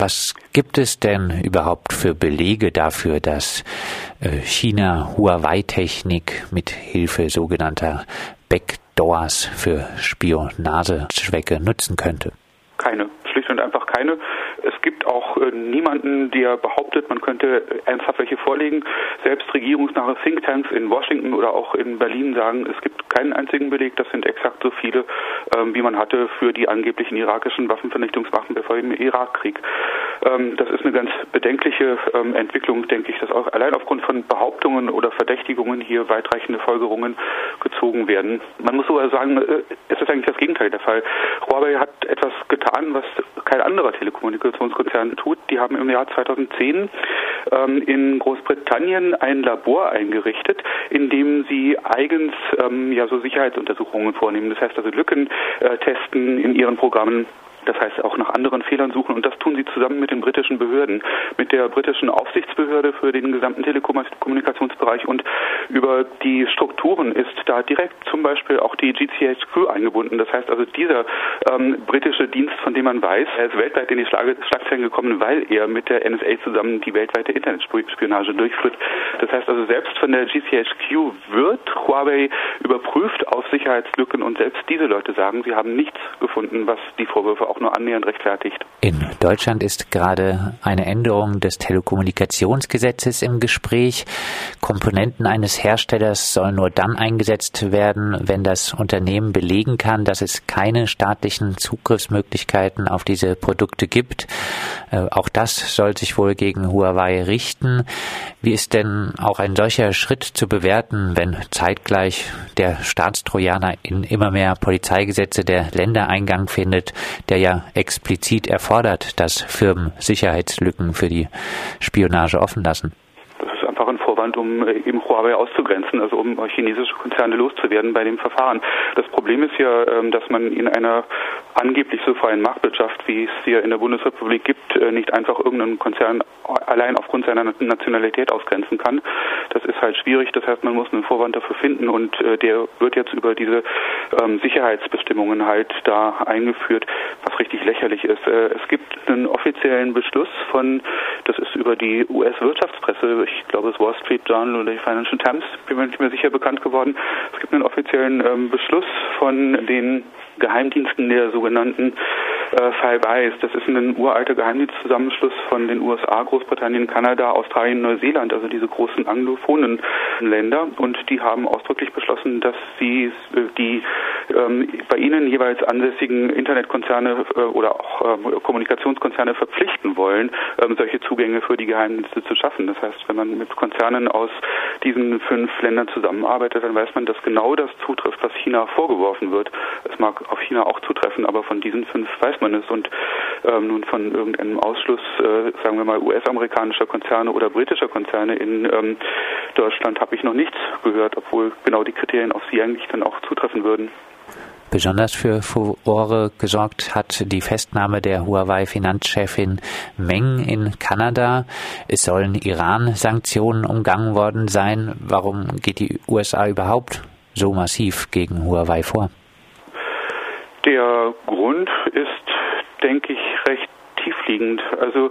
Was gibt es denn überhaupt für Belege dafür, dass äh, China Huawei-Technik mit Hilfe sogenannter Backdoors für Spionagezwecke nutzen könnte? Keine, schlicht und einfach keine. Es gibt auch äh, niemanden, der behauptet, man könnte ernsthaft welche vorlegen. Selbst regierungsnahe Thinktanks in Washington oder auch in Berlin sagen, es gibt keinen einzigen Beleg. Das sind exakt so viele, ähm, wie man hatte für die angeblichen irakischen Waffenvernichtungswaffen bevor im Irakkrieg. Ähm, das ist eine ganz bedenkliche ähm, Entwicklung, denke ich, dass auch allein aufgrund von Behauptungen oder Verdächtigungen hier weitreichende Folgerungen gezogen werden. Man muss sogar sagen, äh, es ist eigentlich das Gegenteil der Fall. Huawei hat etwas getan, was kein anderer Telekommunikationskonzern tut. Die haben im Jahr 2010 ähm, in Großbritannien ein Labor eingerichtet, in dem sie eigens ähm, ja so Sicherheitsuntersuchungen vornehmen. Das heißt also Lücken äh, testen in ihren Programmen das heißt auch nach anderen Fehlern suchen und das tun sie zusammen mit den britischen Behörden, mit der britischen Aufsichtsbehörde für den gesamten Telekommunikationsbereich und über die Strukturen ist da direkt zum Beispiel auch die GCHQ eingebunden. Das heißt also dieser ähm, britische Dienst, von dem man weiß, er ist weltweit in die Schlagzeilen gekommen, weil er mit der NSA zusammen die weltweite Internetspionage durchführt. Das heißt also selbst von der GCHQ wird Huawei überprüft Sicherheitslücken und selbst diese Leute sagen, sie haben nichts gefunden, was die Vorwürfe auch nur annähernd rechtfertigt. In Deutschland ist gerade eine Änderung des Telekommunikationsgesetzes im Gespräch. Komponenten eines Herstellers sollen nur dann eingesetzt werden, wenn das Unternehmen belegen kann, dass es keine staatlichen Zugriffsmöglichkeiten auf diese Produkte gibt. Äh, auch das soll sich wohl gegen Huawei richten. Wie ist denn auch ein solcher Schritt zu bewerten, wenn zeitgleich der Staatstrojaner in immer mehr Polizeigesetze der Länder Eingang findet, der ja explizit erfordert, dass Firmen Sicherheitslücken für die Spionage offen lassen? einfach ein Vorwand, um äh, eben Huawei auszugrenzen, also um chinesische Konzerne loszuwerden bei dem Verfahren. Das Problem ist ja, ähm, dass man in einer angeblich so freien Marktwirtschaft, wie es hier in der Bundesrepublik gibt, äh, nicht einfach irgendeinen Konzern allein aufgrund seiner Nationalität ausgrenzen kann. Das ist halt schwierig. Das heißt, man muss einen Vorwand dafür finden und äh, der wird jetzt über diese ähm, Sicherheitsbestimmungen halt da eingeführt, was richtig lächerlich ist. es gibt einen offiziellen Beschluss von, das ist über die US-Wirtschaftspresse, ich glaube das Wall Street Journal oder die Financial Times, bin mir nicht mehr sicher bekannt geworden. Es gibt einen offiziellen ähm, Beschluss von den Geheimdiensten der sogenannten äh, Five Eyes. Das ist ein uralter Geheimdienstzusammenschluss von den USA, Großbritannien, Kanada, Australien, Neuseeland, also diese großen anglophonen Länder. Und die haben ausdrücklich beschlossen, dass sie äh, die ähm, bei ihnen jeweils ansässigen Internetkonzerne äh, oder auch ähm, Kommunikationskonzerne verpflichten wollen, ähm, solche Zugänge für die Geheimdienste zu schaffen. Das heißt, wenn man mit Konzernen aus diesen fünf Ländern zusammenarbeitet, dann weiß man, dass genau das zutrifft, was China vorgeworfen wird. Es mag auf China auch zutreffen, aber von diesen fünf weiß man es. Und ähm, nun von irgendeinem Ausschluss, äh, sagen wir mal, US-amerikanischer Konzerne oder britischer Konzerne in ähm, Deutschland habe ich noch nichts gehört, obwohl genau die Kriterien auf sie eigentlich dann auch zutreffen würden. Besonders für Furore gesorgt hat die Festnahme der Huawei-Finanzchefin Meng in Kanada. Es sollen Iran-Sanktionen umgangen worden sein. Warum geht die USA überhaupt so massiv gegen Huawei vor? Der Grund ist, denke ich, recht tiefliegend. Also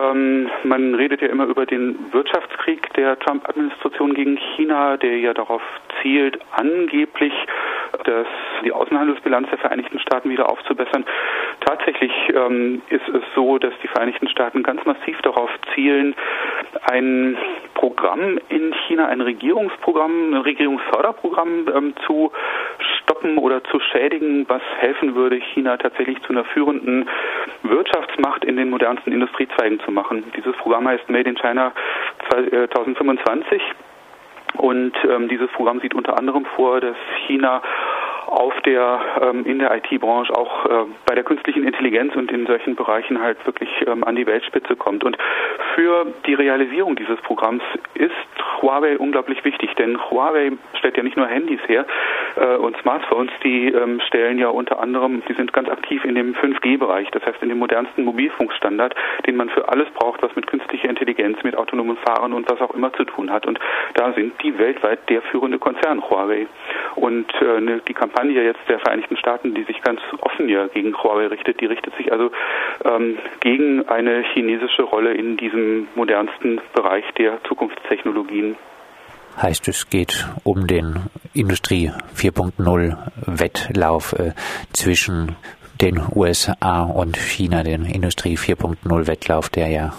ähm, man redet ja immer über den Wirtschaftskrieg der Trump-Administration gegen China, der ja darauf zielt, angeblich das, die Außenhandelsbilanz der Vereinigten Staaten wieder aufzubessern. Tatsächlich ähm, ist es so, dass die Vereinigten Staaten ganz massiv darauf zielen, ein Programm in China, ein Regierungsprogramm, ein Regierungsförderprogramm ähm, zu stoppen oder zu schädigen, was helfen würde, China tatsächlich zu einer führenden Wirtschaftsmacht in den modernsten Industriezweigen zu machen. Dieses Programm heißt Made in China 2025 und ähm, dieses Programm sieht unter anderem vor, dass China auf der ähm, in der IT-Branche auch äh, bei der künstlichen Intelligenz und in solchen Bereichen halt wirklich ähm, an die Weltspitze kommt. Und für die Realisierung dieses Programms ist Huawei unglaublich wichtig, denn Huawei stellt ja nicht nur Handys her, äh, und Smartphones, die ähm, stellen ja unter anderem, die sind ganz aktiv in dem 5G-Bereich, das heißt in dem modernsten Mobilfunkstandard, den man für alles braucht, was mit künstlicher Intelligenz, mit autonomem Fahren und was auch immer zu tun hat. Und da sind die weltweit der führende Konzern Huawei. Und äh, ne, die Kampagne jetzt der Vereinigten Staaten, die sich ganz offen ja gegen Huawei richtet, die richtet sich also ähm, gegen eine chinesische Rolle in diesem modernsten Bereich der Zukunftstechnologien. Heißt, es geht um den Industrie 4.0 Wettlauf äh, zwischen den USA und China, den Industrie 4.0 Wettlauf, der ja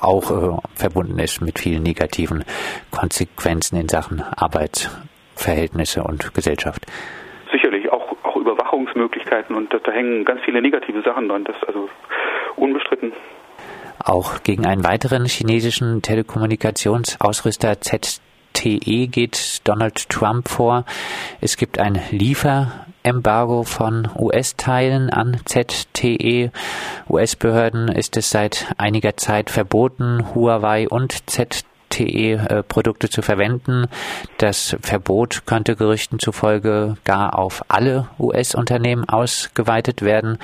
auch äh, verbunden ist mit vielen negativen Konsequenzen in Sachen Arbeitsverhältnisse und Gesellschaft. Sicherlich, auch, auch Überwachungsmöglichkeiten und da, da hängen ganz viele negative Sachen dran, das ist also unbestritten. Auch gegen einen weiteren chinesischen Telekommunikationsausrüster ZTE geht Donald Trump vor. Es gibt ein Lieferembargo von US-Teilen an ZTE. US-Behörden ist es seit einiger Zeit verboten, Huawei und ZTE LTE-Produkte zu verwenden. Das Verbot könnte Gerüchten zufolge gar auf alle US-Unternehmen ausgeweitet werden.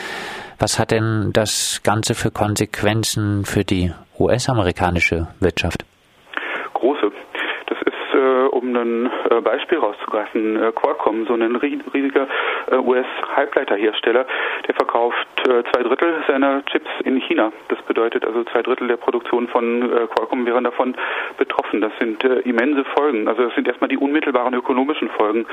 Was hat denn das Ganze für Konsequenzen für die US-amerikanische Wirtschaft? Große äh, um ein äh, Beispiel rauszugreifen, äh, Qualcomm, so ein riesiger äh, US-Halbleiterhersteller, der verkauft zwei Drittel seiner Chips in China. Das bedeutet also zwei Drittel der Produktion von Qualcomm wären davon betroffen. Das sind immense Folgen. Also das sind erstmal die unmittelbaren ökonomischen Folgen.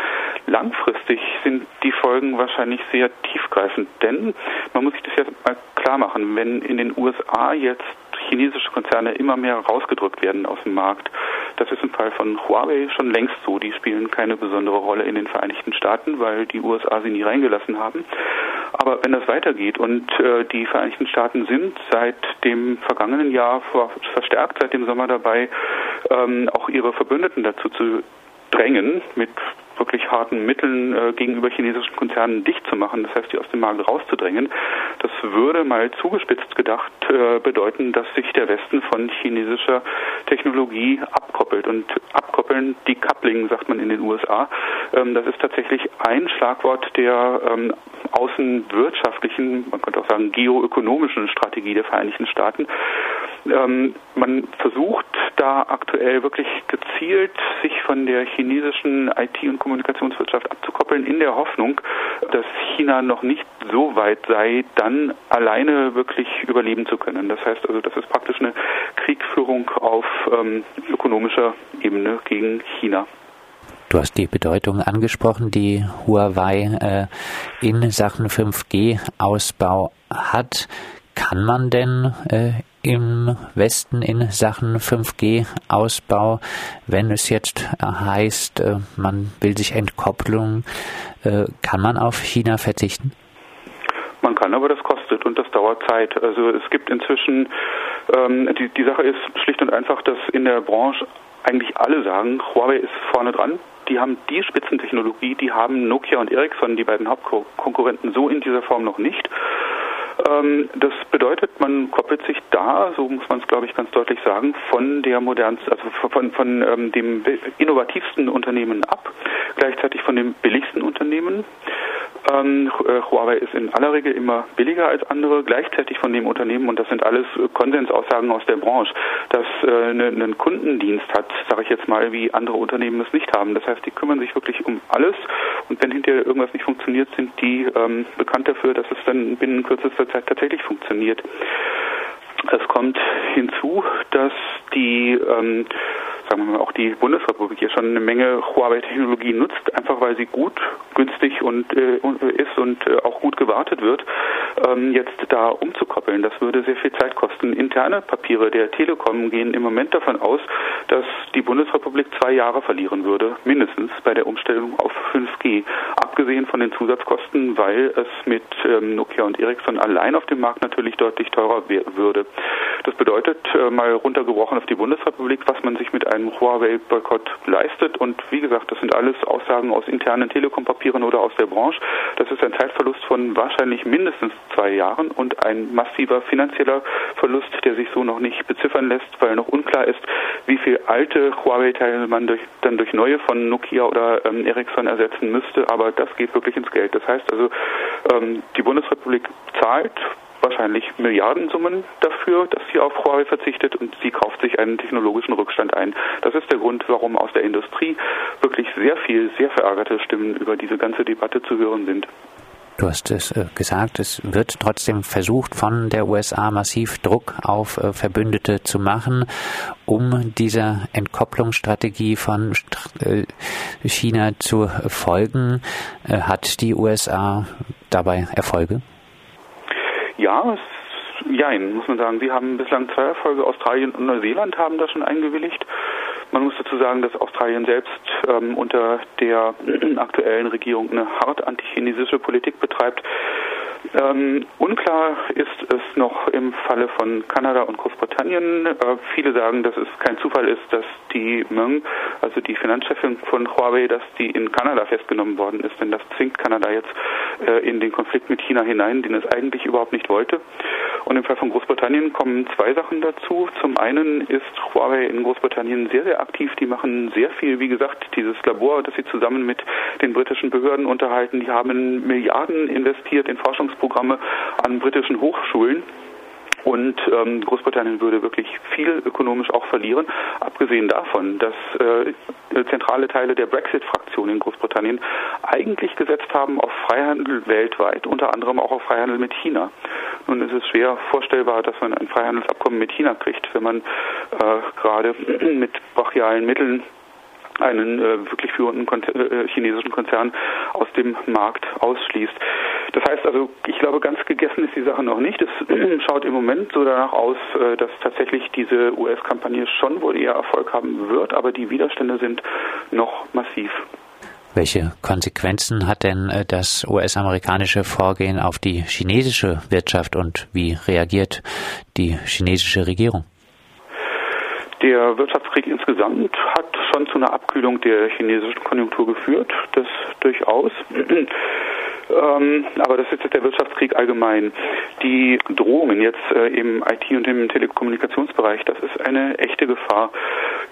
Langfristig sind die Folgen wahrscheinlich sehr tiefgreifend, denn man muss sich das jetzt mal klar machen, wenn in den USA jetzt chinesische Konzerne immer mehr rausgedrückt werden aus dem Markt. Das ist im Fall von Huawei schon längst so. Die spielen keine besondere Rolle in den Vereinigten Staaten, weil die USA sie nie reingelassen haben. Aber wenn das weitergeht und äh, die Vereinigten Staaten sind seit dem vergangenen Jahr verstärkt seit dem Sommer dabei, ähm, auch ihre Verbündeten dazu zu drängen, mit wirklich harten Mitteln äh, gegenüber chinesischen Konzernen dicht zu machen, das heißt, die aus dem Markt rauszudrängen. Würde mal zugespitzt gedacht äh, bedeuten, dass sich der Westen von chinesischer Technologie abkoppelt. Und abkoppeln, decoupling sagt man in den USA, ähm, das ist tatsächlich ein Schlagwort der ähm, außenwirtschaftlichen, man könnte auch sagen geoökonomischen Strategie der Vereinigten Staaten. Ähm, man versucht da aktuell wirklich gezielt, sich von der chinesischen IT- und Kommunikationswirtschaft abzukoppeln, in der Hoffnung, dass China noch nicht so weit sei, dann alleine wirklich überleben zu können. Das heißt also, das ist praktisch eine Kriegführung auf ähm, ökonomischer Ebene gegen China. Du hast die Bedeutung angesprochen, die Huawei äh, in Sachen 5G-Ausbau hat. Kann man denn äh, im Westen in Sachen 5G-Ausbau, wenn es jetzt heißt, äh, man will sich Entkopplung, äh, kann man auf China verzichten? Man kann, aber das kostet und das dauert Zeit. Also es gibt inzwischen, ähm, die, die Sache ist schlicht und einfach, dass in der Branche eigentlich alle sagen, Huawei ist vorne dran, die haben die Spitzentechnologie, die haben Nokia und Ericsson, die beiden Hauptkonkurrenten, so in dieser Form noch nicht. Ähm, das bedeutet, man koppelt sich da, so muss man es glaube ich ganz deutlich sagen, von der modernsten, also von, von ähm, dem innovativsten Unternehmen ab, gleichzeitig von dem billigsten Unternehmen. Ähm, äh, Huawei ist in aller Regel immer billiger als andere, gleichzeitig von dem Unternehmen, und das sind alles Konsensaussagen aus der Branche, dass äh, einen ne Kundendienst hat, sage ich jetzt mal, wie andere Unternehmen es nicht haben. Das heißt, die kümmern sich wirklich um alles und wenn hinterher irgendwas nicht funktioniert, sind die ähm, bekannt dafür, dass es dann binnen kürzester Zeit tatsächlich funktioniert. Es kommt hinzu, dass die ähm, sagen wir mal, auch die Bundesrepublik hier schon eine Menge Huawei-Technologie nutzt, einfach weil sie gut, günstig und äh, ist und äh, auch gut gewartet wird, ähm, jetzt da umzukoppeln. Das würde sehr viel Zeit kosten. Interne Papiere der Telekom gehen im Moment davon aus, dass die Bundesrepublik zwei Jahre verlieren würde, mindestens bei der Umstellung auf 5G. Abgesehen von den Zusatzkosten, weil es mit ähm, Nokia und Ericsson allein auf dem Markt natürlich deutlich teurer würde. Das bedeutet, äh, mal runtergebrochen auf die Bundesrepublik, was man sich mit einem Huawei-Boykott leistet. Und wie gesagt, das sind alles Aussagen aus internen Telekom-Papieren oder aus der Branche. Das ist ein Zeitverlust von wahrscheinlich mindestens zwei Jahren und ein massiver finanzieller Verlust, der sich so noch nicht beziffern lässt, weil noch unklar ist, wie viel alte Huawei-Teile man durch, dann durch neue von Nokia oder ähm, Ericsson ersetzen müsste. Aber das geht wirklich ins Geld. Das heißt also, ähm, die Bundesrepublik zahlt wahrscheinlich Milliardensummen dafür, dass sie auf Huawei verzichtet und sie kauft sich einen technologischen Rückstand ein. Das ist der Grund, warum aus der Industrie wirklich sehr viel, sehr verärgerte Stimmen über diese ganze Debatte zu hören sind. Du hast es äh, gesagt, es wird trotzdem versucht, von der USA massiv Druck auf äh, Verbündete zu machen, um dieser Entkopplungsstrategie von äh, China zu folgen. Hat die USA dabei Erfolge? Ja, Jein, muss man sagen. Sie haben bislang zwei Erfolge. Australien und Neuseeland haben da schon eingewilligt. Man muss dazu sagen, dass Australien selbst ähm, unter der aktuellen Regierung eine hart antichinesische Politik betreibt. Ähm, unklar ist es noch im Falle von Kanada und Großbritannien. Äh, viele sagen, dass es kein Zufall ist, dass die Meng, also die Finanzchefin von Huawei, dass die in Kanada festgenommen worden ist, denn das zwingt Kanada jetzt äh, in den Konflikt mit China hinein, den es eigentlich überhaupt nicht wollte. Und im Fall von Großbritannien kommen zwei Sachen dazu. Zum einen ist Huawei in Großbritannien sehr, sehr aktiv. Die machen sehr viel, wie gesagt, dieses Labor, das sie zusammen mit den britischen Behörden unterhalten. Die haben Milliarden investiert in Forschungsprogramme an britischen Hochschulen. Und ähm, Großbritannien würde wirklich viel ökonomisch auch verlieren, abgesehen davon, dass äh, zentrale Teile der Brexit-Fraktion in Großbritannien eigentlich gesetzt haben auf Freihandel weltweit, unter anderem auch auf Freihandel mit China. Nun ist es schwer vorstellbar, dass man ein Freihandelsabkommen mit China kriegt, wenn man äh, gerade mit brachialen Mitteln einen äh, wirklich führenden Konzer äh, chinesischen Konzern aus dem Markt ausschließt. Das heißt also, ich glaube, ganz gegessen ist die Sache noch nicht. Es schaut im Moment so danach aus, äh, dass tatsächlich diese US-Kampagne schon wohl eher Erfolg haben wird, aber die Widerstände sind noch massiv. Welche Konsequenzen hat denn äh, das US-amerikanische Vorgehen auf die chinesische Wirtschaft und wie reagiert die chinesische Regierung? Der Wirtschaftskrieg insgesamt hat schon zu einer Abkühlung der chinesischen Konjunktur geführt, das durchaus. Ähm, aber das ist jetzt der Wirtschaftskrieg allgemein. Die Drohungen jetzt äh, im IT- und im Telekommunikationsbereich, das ist eine echte Gefahr.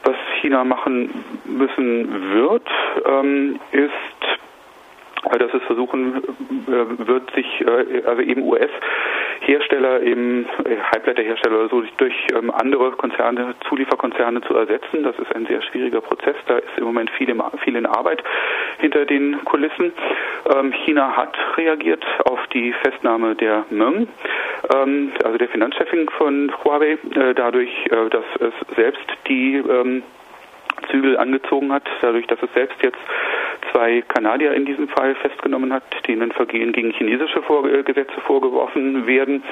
Was China machen müssen wird, ähm, ist dass es versuchen äh, wird, sich, äh, also eben US-Hersteller, eben äh, Halbleiterhersteller oder so, durch ähm, andere Konzerne, Zulieferkonzerne zu ersetzen. Das ist ein sehr schwieriger Prozess. Da ist im Moment viel, viel in Arbeit hinter den Kulissen. Ähm, China hat reagiert auf die Festnahme der Meng, ähm, also der Finanzchefin von Huawei, dadurch, dass es selbst die Zügel angezogen hat, dadurch, dass es selbst jetzt zwei Kanadier in diesem Fall festgenommen hat, denen Vergehen gegen chinesische Gesetze vorgeworfen werden.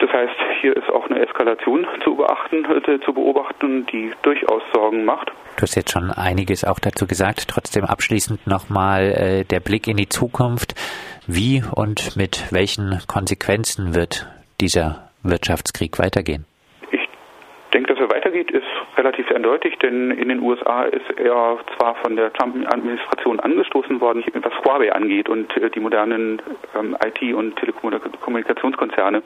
Das heißt, hier ist auch eine Eskalation zu beachten, äh, zu beobachten, die durchaus Sorgen macht. Du hast jetzt schon einiges auch dazu gesagt. Trotzdem abschließend nochmal äh, der Blick in die Zukunft. Wie und mit welchen Konsequenzen wird dieser Wirtschaftskrieg weitergehen? Denke, dass er weitergeht, ist relativ eindeutig, denn in den USA ist er zwar von der Trump-Administration angestoßen worden, was Huawei angeht und äh, die modernen ähm, IT- und Telekommunikationskonzerne.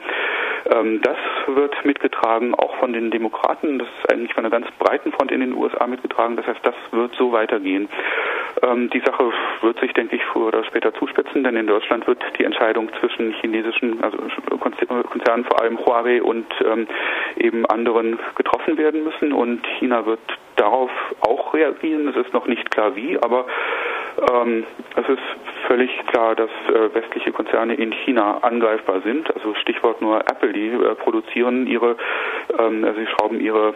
Ähm, das wird mitgetragen, auch von den Demokraten. Das ist eigentlich von einer ganz breiten Front in den USA mitgetragen. Das heißt, das wird so weitergehen. Ähm, die Sache wird sich, denke ich, früher oder später zuspitzen, denn in Deutschland wird die Entscheidung zwischen chinesischen, also Konzernen, vor allem Huawei und ähm, eben anderen getroffen werden müssen und China wird darauf auch reagieren. Es ist noch nicht klar wie, aber ähm, es ist völlig klar, dass äh, westliche Konzerne in China angreifbar sind. Also Stichwort nur Apple, die äh, produzieren ihre, ähm, also sie schrauben ihre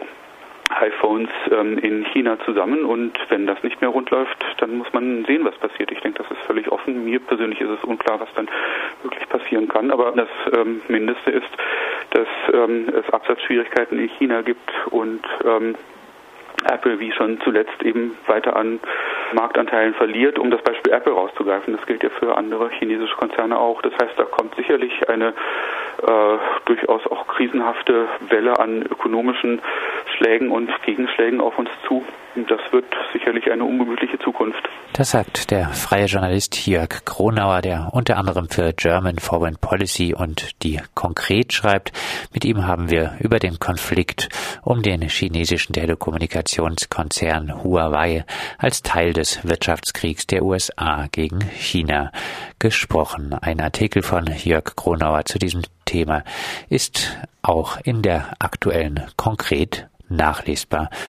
iPhones ähm, in China zusammen und wenn das nicht mehr rund läuft, dann muss man sehen, was passiert. Ich denke, das ist völlig offen. Mir persönlich ist es unklar, was dann wirklich passieren kann. Aber das ähm, Mindeste ist, dass ähm, es Absatzschwierigkeiten in China gibt und ähm, Apple wie schon zuletzt eben weiter an Marktanteilen verliert, um das Beispiel Apple rauszugreifen. Das gilt ja für andere chinesische Konzerne auch. Das heißt, da kommt sicherlich eine äh, durchaus auch krisenhafte Welle an ökonomischen Schlägen und Gegenschlägen auf uns zu. Das wird sicherlich eine ungemütliche Zukunft. Das sagt der freie Journalist Jörg Kronauer, der unter anderem für German Foreign Policy und die konkret schreibt. Mit ihm haben wir über den Konflikt um den chinesischen Telekommunikationskonzern Huawei als Teil des Wirtschaftskriegs der USA gegen China gesprochen. Ein Artikel von Jörg Kronauer zu diesem Thema ist auch in der aktuellen konkret nachlesbar.